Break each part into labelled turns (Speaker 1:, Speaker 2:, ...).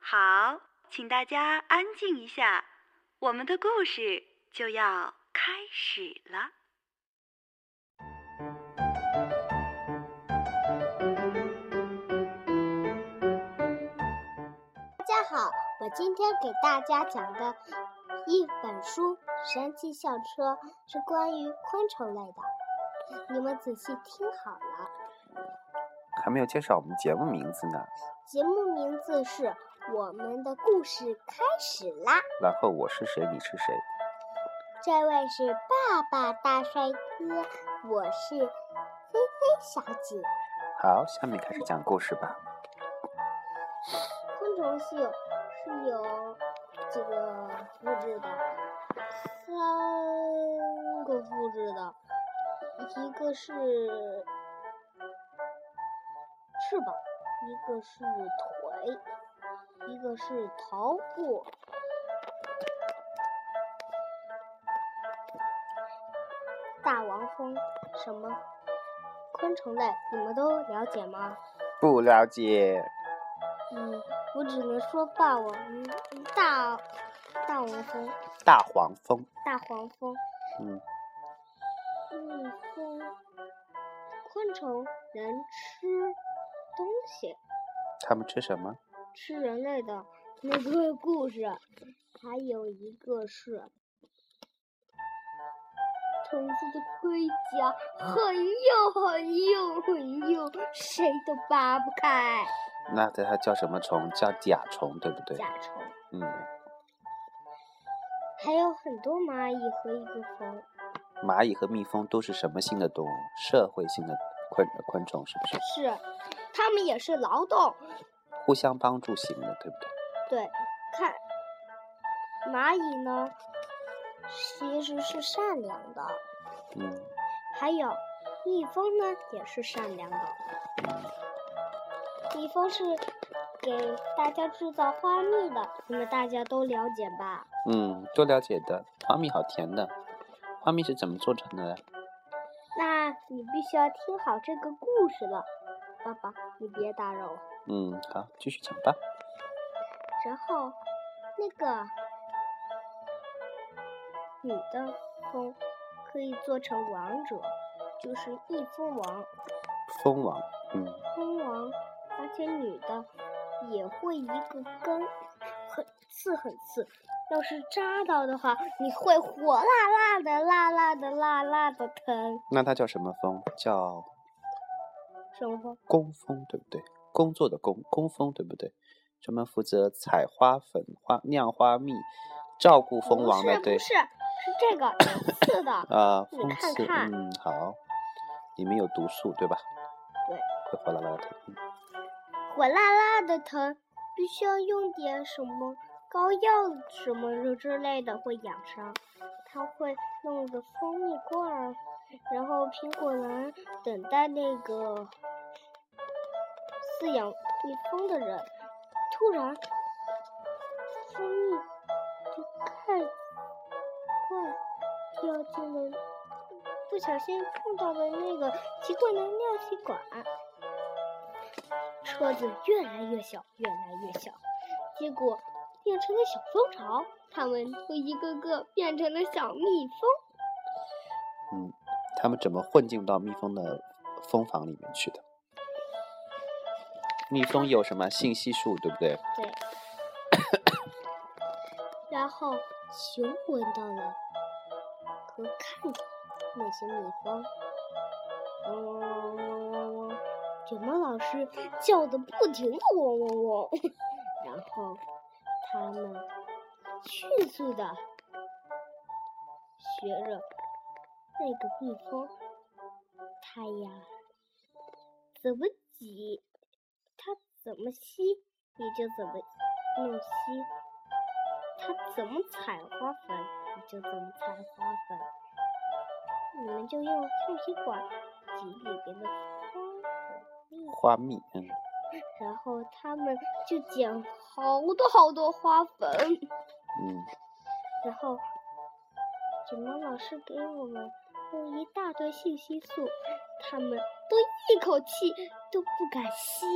Speaker 1: 好，请大家安静一下，我们的故事就要开始了。
Speaker 2: 好，我今天给大家讲的一本书《神奇校车》是关于昆虫类的，你们仔细听好了。
Speaker 3: 还没有介绍我们节目名字呢。
Speaker 2: 节目名字是《我们的故事开始啦》。
Speaker 3: 然后我是谁？你是谁？
Speaker 2: 这位是爸爸大帅哥，我是菲菲小姐。
Speaker 3: 好，下面开始讲故事吧。
Speaker 2: 昆虫系是有几个复制的，三个复制的，一个是翅膀，一个是腿，一个是头部。大王蜂什么昆虫类，你们都了解吗？
Speaker 3: 不了解。
Speaker 2: 嗯，我只能说霸王嗯大大黄蜂，
Speaker 3: 大黄蜂。
Speaker 2: 大黄蜂，
Speaker 3: 嗯，
Speaker 2: 蜜蜂，昆虫能吃东西，
Speaker 3: 他们吃什么？
Speaker 2: 吃人类的那个故事，还有一个是虫子的盔甲很硬很硬很硬，谁都扒不开。
Speaker 3: 那它叫什么虫？叫甲虫，对不对？
Speaker 2: 甲虫，
Speaker 3: 嗯，
Speaker 2: 还有很多蚂蚁和一个蜂。
Speaker 3: 蚂蚁和蜜蜂都是什么性的动物？社会性的昆昆虫，是不是？
Speaker 2: 是，它们也是劳动。
Speaker 3: 互相帮助型的，对不对？
Speaker 2: 对，看蚂蚁呢，其实是善良的，
Speaker 3: 嗯，
Speaker 2: 还有蜜蜂呢，也是善良的。蜜蜂是给大家制造花蜜的，你们大家都了解吧？
Speaker 3: 嗯，都了解的。花蜜好甜的，花蜜是怎么做成的呢？
Speaker 2: 那你必须要听好这个故事了，爸爸，你别打扰我。
Speaker 3: 嗯，好，继续讲吧。
Speaker 2: 然后那个女的蜂可以做成王者，就是蜜蜂王。
Speaker 3: 蜂王，嗯，
Speaker 2: 蜂王，而且女的也会一个根，很刺很刺，要是扎到的话，你会火辣辣的、辣辣的、辣辣的疼。
Speaker 3: 那它叫什么蜂？叫
Speaker 2: 什么蜂？
Speaker 3: 工蜂，对不对？工作的工，工蜂，对不对？专门负责采花粉、花酿花蜜，照顾蜂王的，对
Speaker 2: 不是，是，这个有刺的。
Speaker 3: 啊，
Speaker 2: 你
Speaker 3: 蜂刺，
Speaker 2: 看看
Speaker 3: 嗯，好，里面有毒素，对吧？
Speaker 2: 对，
Speaker 3: 会火辣辣的疼。嗯
Speaker 2: 火辣辣的疼，必须要用点什么膏药什么之类的会养伤。他会弄个蜂蜜罐儿，然后苹果篮等待那个饲养蜜蜂的人。突然，蜂蜜就盖罐掉进了不小心碰到了那个奇怪的尿吸管。车子越来越小，越来越小，结果变成了小蜂巢，它们都一个个变成了小蜜蜂。
Speaker 3: 嗯，他们怎么混进到蜜蜂的蜂房里面去的？蜜蜂有什么信息素，对不对？
Speaker 2: 对。然后熊闻到了和看到那些蜜蜂，嗡嗡嗡嗡嗡嗡，卷毛老师叫的不停的嗡嗡嗡，然后他们迅速的学着那个蜜蜂，它呀怎么挤，它怎么吸，你就怎么用吸。它怎么采花粉，你就怎么采花粉。你们就用橡皮管挤里边的
Speaker 3: 花蜜，嗯，
Speaker 2: 然后他们就捡好多好多花粉，
Speaker 3: 嗯，
Speaker 2: 然后卷毛老师给我们用一大堆信息素，他们都一口气都不敢吸。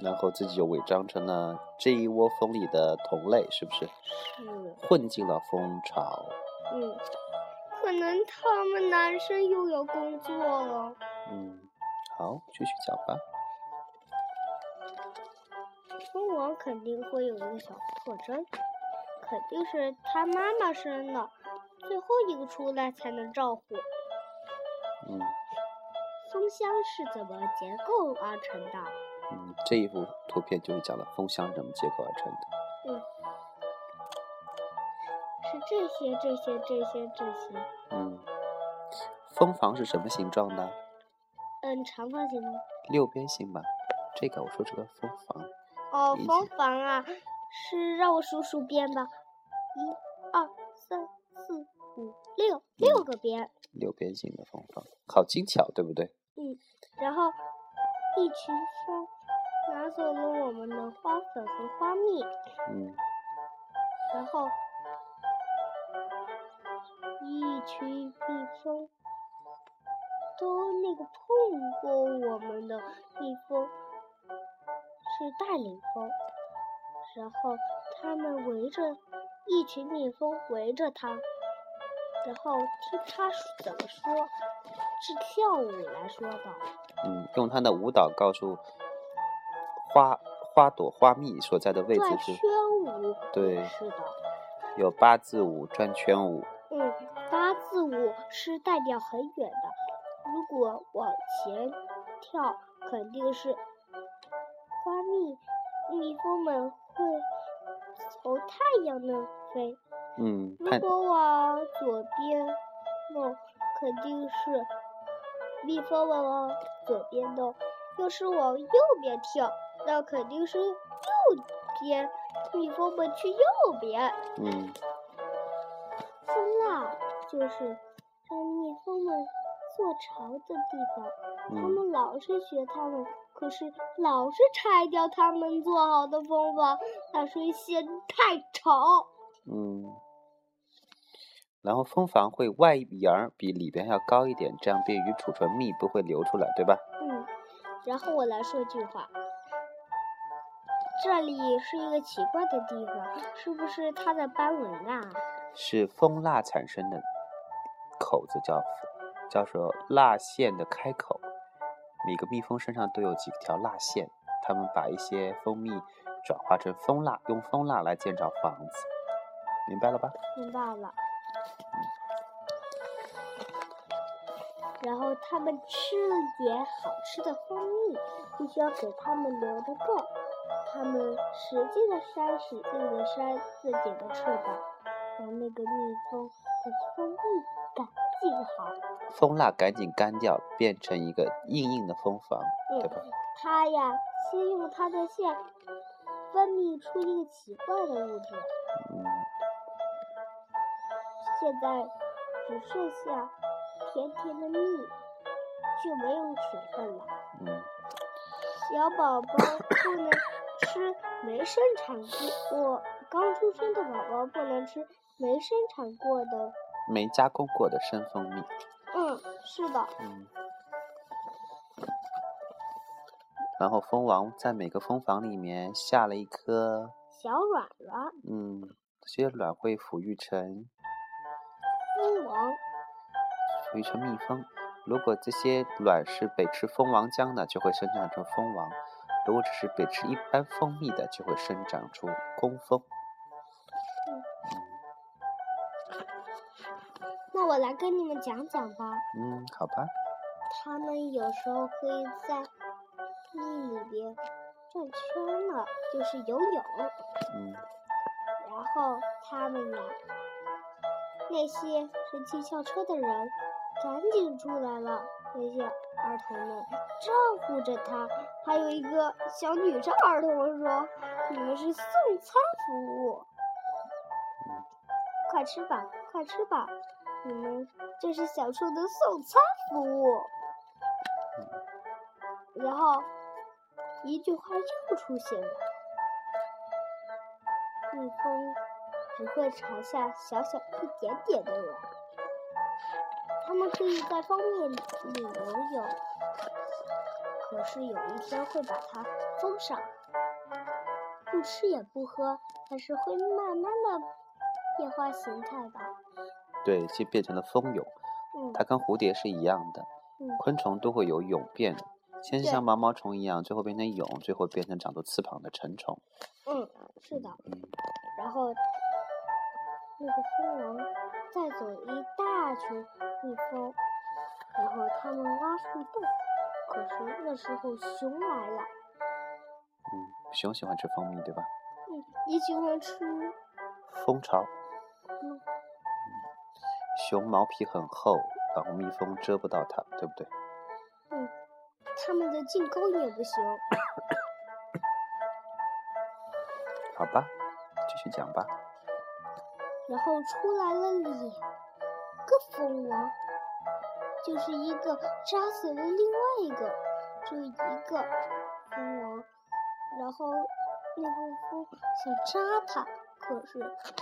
Speaker 3: 然后自己就伪装成了这一窝蜂里的同类，是不是？
Speaker 2: 是，
Speaker 3: 混进了蜂巢。
Speaker 2: 嗯，可能他们男生又要工作了。
Speaker 3: 嗯，好，继续讲吧。
Speaker 2: 蜂王肯定会有一个小特征，肯定是他妈妈生的，最后一个出来才能照顾。
Speaker 3: 嗯
Speaker 2: 蜂箱是怎么结构而成的？
Speaker 3: 嗯，这一幅图片就是讲的蜂箱怎么结构而成的。
Speaker 2: 嗯，是这些这些这些这些。
Speaker 3: 嗯，蜂房是什么形状的？
Speaker 2: 嗯，长方形的。
Speaker 3: 六边形吧。这个我说这个蜂房。
Speaker 2: 哦，
Speaker 3: 理
Speaker 2: 蜂房啊，是让我数数边吧，一、二、三、四、五、六，六个边。
Speaker 3: 六边形的蜂房，好精巧，对不对？
Speaker 2: 嗯，然后一群蜂拿走了我们的花粉和花蜜，
Speaker 3: 嗯
Speaker 2: 然后一群蜜蜂都那个碰过我们的蜜蜂是带领蜂，然后他们围着一群蜜蜂围着他，然后听它怎么说，是跳舞来说的。
Speaker 3: 嗯，用他的舞蹈告诉花花朵花蜜所在的位置是
Speaker 2: 转圈，舞，
Speaker 3: 对
Speaker 2: 是的，
Speaker 3: 有八字舞、转圈舞。
Speaker 2: 嗯，八字舞是代表很远的，如果往前跳，肯定是花蜜蜜蜂们会从太阳那飞；
Speaker 3: 嗯，
Speaker 2: 如果往左边弄，肯定是蜜蜂们往左边弄；要是往右边跳，那肯定是右边蜜蜂们去右边。
Speaker 3: 嗯。
Speaker 2: 蜂蜡就是做巢的地方，他
Speaker 3: 嗯
Speaker 2: 们老是学他们，可是老是拆掉他们做好的蜂房，那是嫌太吵。
Speaker 3: 嗯。然后蜂房会外沿儿比里边要高一点，这样便于储存蜜不会流出来，对吧？
Speaker 2: 嗯，然后我来说句话，这里是一个奇怪的地方，是不是它的斑纹啊？
Speaker 3: 是蜂蜡产生的口子叫叫做蜡线的开口，每个蜜蜂身上都有几条蜡线，它们把一些蜂蜜转化成蜂蜡，用蜂蜡来建造房子，明白了吧？
Speaker 2: 明白了。然后它们吃了点好吃的蜂蜜，必须要给它们留得够。它们使劲的扇，使劲的扇自己的翅膀，让那个蜜蜂的蜂蜜赶紧好。
Speaker 3: 蜂蜡赶紧干掉，变成一个硬硬的蜂房，
Speaker 2: 嗯
Speaker 3: 对吧？
Speaker 2: 它呀，先用它的线分泌出一个奇怪的物质，
Speaker 3: 嗯
Speaker 2: 现在只剩下甜甜的蜜，就没有水分了。
Speaker 3: 嗯
Speaker 2: 小宝宝不能吃没生产过，刚出生的宝宝不能吃没生产过的。
Speaker 3: 没加工过的生蜂蜜，
Speaker 2: 嗯，是的，
Speaker 3: 嗯。然后蜂王在每个蜂房里面下了一颗，
Speaker 2: 小卵卵
Speaker 3: 嗯，这些卵会抚育成
Speaker 2: 蜂王，
Speaker 3: 抚育成蜜蜂。如果这些卵是北吃蜂王浆的，就会生长成蜂王；如果只是北吃一般蜂蜜的，就会生长出工蜂。
Speaker 2: 我来跟你们讲讲吧。
Speaker 3: 嗯，好吧。
Speaker 2: 他们有时候可以在蜜里边转圈了，就是游泳。
Speaker 3: 嗯
Speaker 2: 然后他们呀，那些神奇校车的人赶紧出来了，那些儿童们照顾着他。还有一个小女生儿童说：“你们是送餐服务，快吃吧，快吃吧。”你们这是小树的送餐服务。然后一句话又出现了：蜜蜂只会产下小小一点点的卵，它们可以在蜂蜜里游泳，可是有一天会把它封上，不吃也不喝，但是会慢慢的变化形态吧。
Speaker 3: 对，就变成了蜂蛹。
Speaker 2: 嗯
Speaker 3: 它跟蝴蝶是一样的，
Speaker 2: 嗯
Speaker 3: 昆虫都会有蛹变，先是像毛毛虫一样，最后变成蛹，最后变成长出翅膀的成虫。
Speaker 2: 嗯，是的。
Speaker 3: 嗯，
Speaker 2: 然后那个蜂王带走一大群蜜蜂，然后他们挖树洞。可是那时候熊来了，
Speaker 3: 嗯，熊喜欢吃蜂蜜，对吧？
Speaker 2: 嗯，也喜欢吃，
Speaker 3: 蜂巢。
Speaker 2: 嗯
Speaker 3: 熊毛皮很厚，然后蜜蜂蛰不到它，对不对？
Speaker 2: 嗯，他们的进攻也不行。
Speaker 3: 好吧，继续讲吧。
Speaker 2: 然后出来了两个蜂王，就是一个扎死了另外一个，只有一个蜂王。然后那个蜂想扎它，可是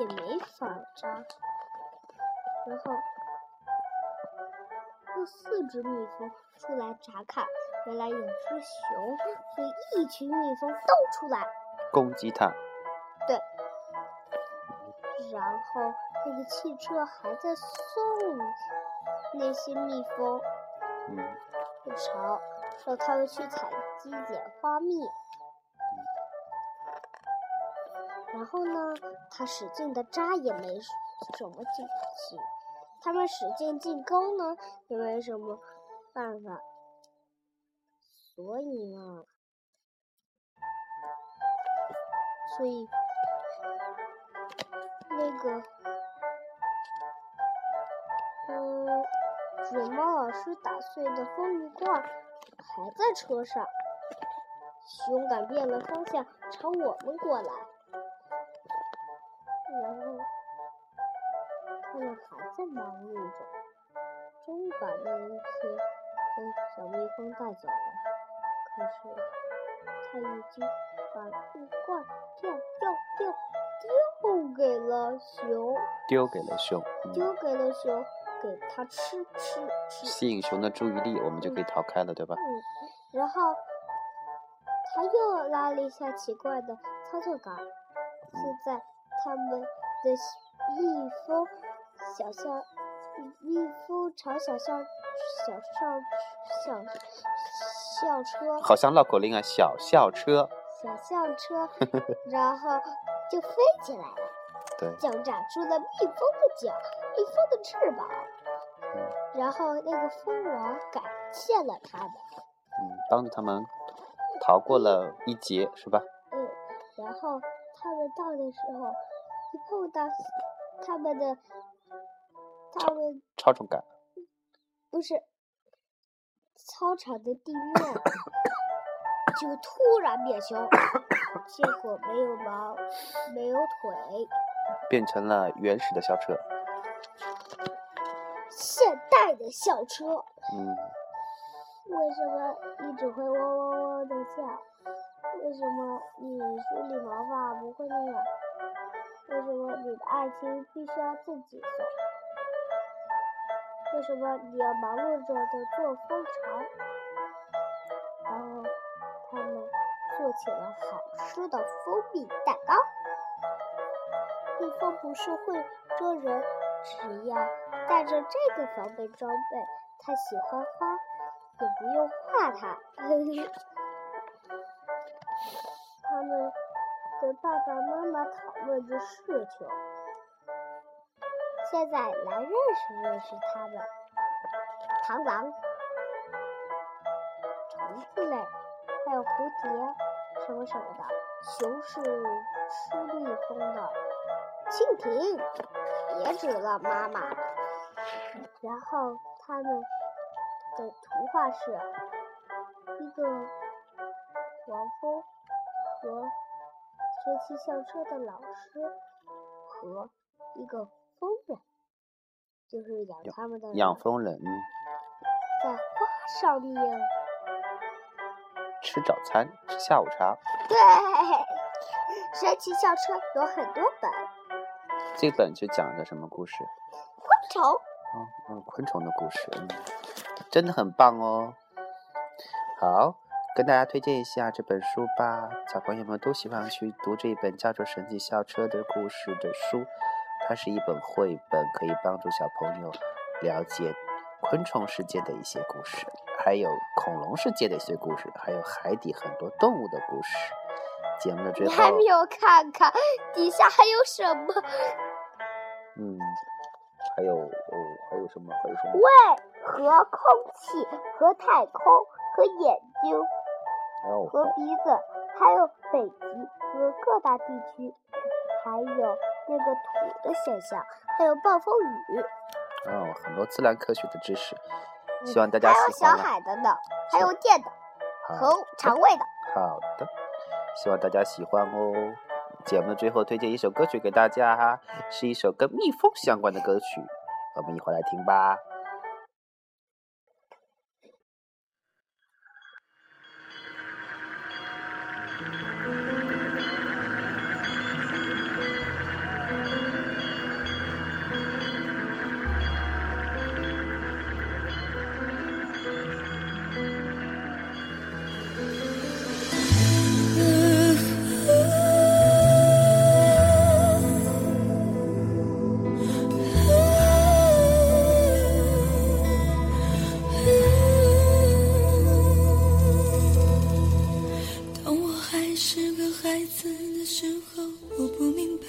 Speaker 2: 也没法扎。然后有四只蜜蜂出来查看，原来有只熊，所以一群蜜蜂都出来。
Speaker 3: 攻击它。
Speaker 2: 对，然后那个汽车还在送那些蜜蜂
Speaker 3: 嗯，
Speaker 2: 不巢，让他们去采集点花蜜。然后呢，他使劲的扎也没什么进去，他们使劲进攻呢？也没什么办法，所以呢，所以那个，嗯，卷毛老师打碎的蜂蜜罐还在车上，熊改变了方向朝我们过来，然后他们还在忙碌着，终于把那一些跟小蜜蜂带走了。可是他已经把木罐掉掉掉丢给了熊，
Speaker 3: 丢给了熊，嗯
Speaker 2: 丢给了熊，给它吃吃吃。
Speaker 3: 吸引熊的注意力，我们就可以逃开了，对吧？
Speaker 2: 嗯，然后他又拉了一下奇怪的操作杆，现在他们的蜜蜂小校蜜蜂朝小校小校小校车
Speaker 3: 好像绕口令啊，小校车。
Speaker 2: 小校车，然后就飞起来了，
Speaker 3: 对，
Speaker 2: 就长出了蜜蜂的脚，蜜蜂的翅膀。
Speaker 3: 嗯
Speaker 2: 然后那个蜂王感谢了他们，
Speaker 3: 嗯，帮助他们逃过了一劫，是吧？
Speaker 2: 嗯，然后他们到的时候，一碰到他们的，他们
Speaker 3: 超重感。
Speaker 2: 不是操场的地面就突然变形，结果没有毛，没有腿，
Speaker 3: 变成了原始的校车。
Speaker 2: 现代的校车。
Speaker 3: 嗯，
Speaker 2: 为什么你只会嗡嗡嗡的叫？为什么你梳理毛发不会那样？为什么你的爱情必须要自己送？为什么你要忙碌着的做蜂巢？然后他们做起了好吃的蜂蜜蛋糕。蜜蜂不是会蜇人，只要带着这个防备装备，它喜欢花，也不用怕它。他们跟爸爸妈妈讨论着事情，现在来认识认识他们。螳螂、虫子类，还有蝴蝶，什么什么的。熊是吃蜜蜂的，蜻蜓别指了妈妈。然后他们的图画是一个黄蜂和学骑校车的老师和一个疯人。就是养他们的
Speaker 3: 养蜂人
Speaker 2: 在花上面。
Speaker 3: 吃早餐，吃下午茶。
Speaker 2: 对，神奇校车有很多本，
Speaker 3: 这本就讲的什么故事？
Speaker 2: 昆虫。
Speaker 3: 嗯嗯，昆虫的故事，嗯，真的很棒哦。好，跟大家推荐一下这本书吧，小朋友们都喜欢去读这一本叫做《神奇校车》的故事的书。它是一本绘本，可以帮助小朋友了解昆虫世界的一些故事，还有恐龙世界的一些故事，还有海底很多动物的故事。节目的最后，
Speaker 2: 你还没有看看底下还有什么？
Speaker 3: 嗯，还有哦，还有什么？还有什么？
Speaker 2: 胃和空气和太空和眼睛
Speaker 3: 哦，
Speaker 2: 和鼻子，还有北极和各大地区，还有那个土的现象，还有暴风雨，
Speaker 3: 哦，很多自然科学的知识，
Speaker 2: 嗯
Speaker 3: 希望大家喜欢
Speaker 2: 还有小。海的呢，还有电的和肠胃的。
Speaker 3: 好的，希望大家喜欢哦。节目的最后推荐一首歌曲给大家哈，是一首跟蜜蜂相关的歌曲，我们一会儿来听吧。
Speaker 4: 当子的时候，我不明白，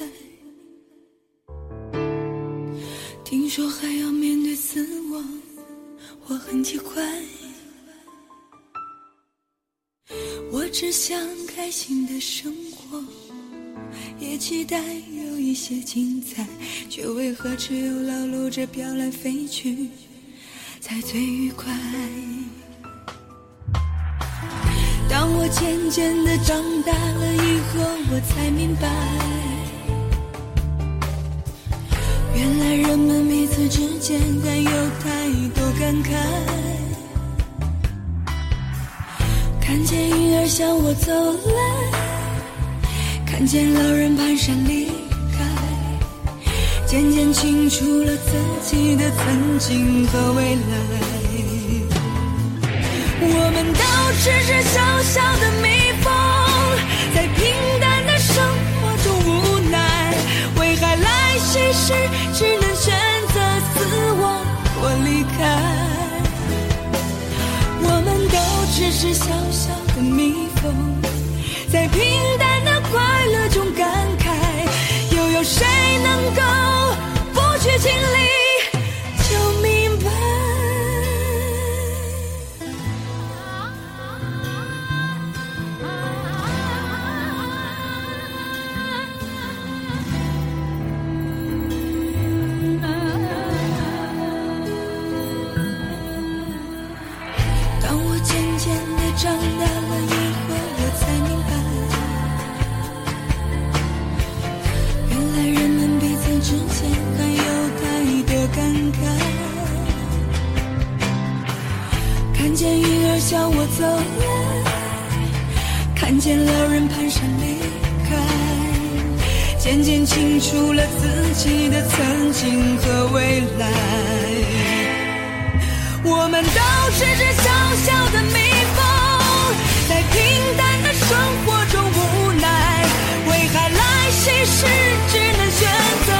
Speaker 4: 听说还要面对死亡，我很奇怪。我只想开心的生活，也期待有一些精彩，却为何只有劳碌着飘来飞去，才最愉快？当我渐渐的长大了以后，我才明白，原来人们彼此之间该有太多感慨。看见婴儿向我走来，看见老人蹒跚离开，渐渐清楚了自己的曾经和未来。我们都只是小小的蜜蜂，在平淡的生活中无奈，为海来袭时只能选择死亡或离开。我们都只是小小的蜜蜂，在平淡的快乐中见老人蹒跚离开，渐渐清楚了自己的曾经和未来。我们都只是小小的蜜蜂，在平淡的生活中无奈，为海来袭时只能选择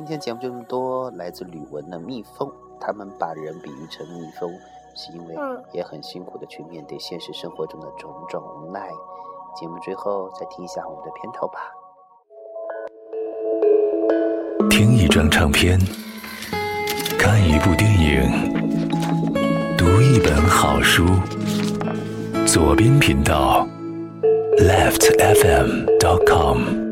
Speaker 3: 今天节目就这么多。来自吕文的蜜蜂，他们把人比喻成蜜蜂，是因为也很辛苦的去面对现实生活中的种种无奈。节目最后再听一下我们的片头吧。
Speaker 5: 听一张唱片，看一部电影，读一本好书。左边频道，leftfm.com。